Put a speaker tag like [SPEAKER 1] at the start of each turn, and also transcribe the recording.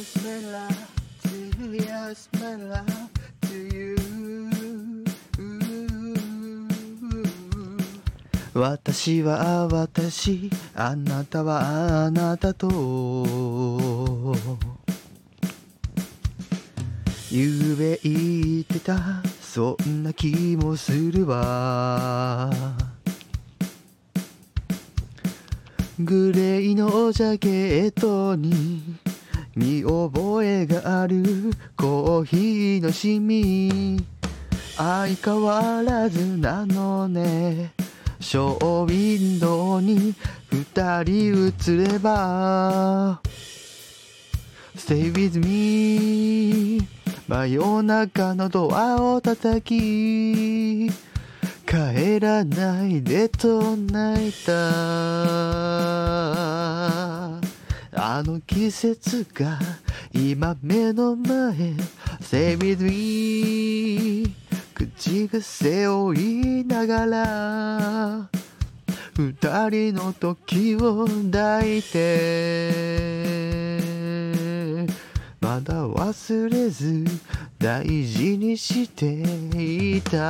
[SPEAKER 1] my love to yes my love to you? 私は私あなたはあなたと。ゆうべ言ってたそんな気もするわ。グレーのジャケットに見覚えがあるコーヒーのシミ。相変わらずなのね。ショーウィンドウに二人映れば。Stay with me 真夜中のドアを叩き。帰らないでと泣いた。あの季節が今目の前 Stay with me 口癖を言いながら二人の時を抱いてまだ忘れず大事にしていた。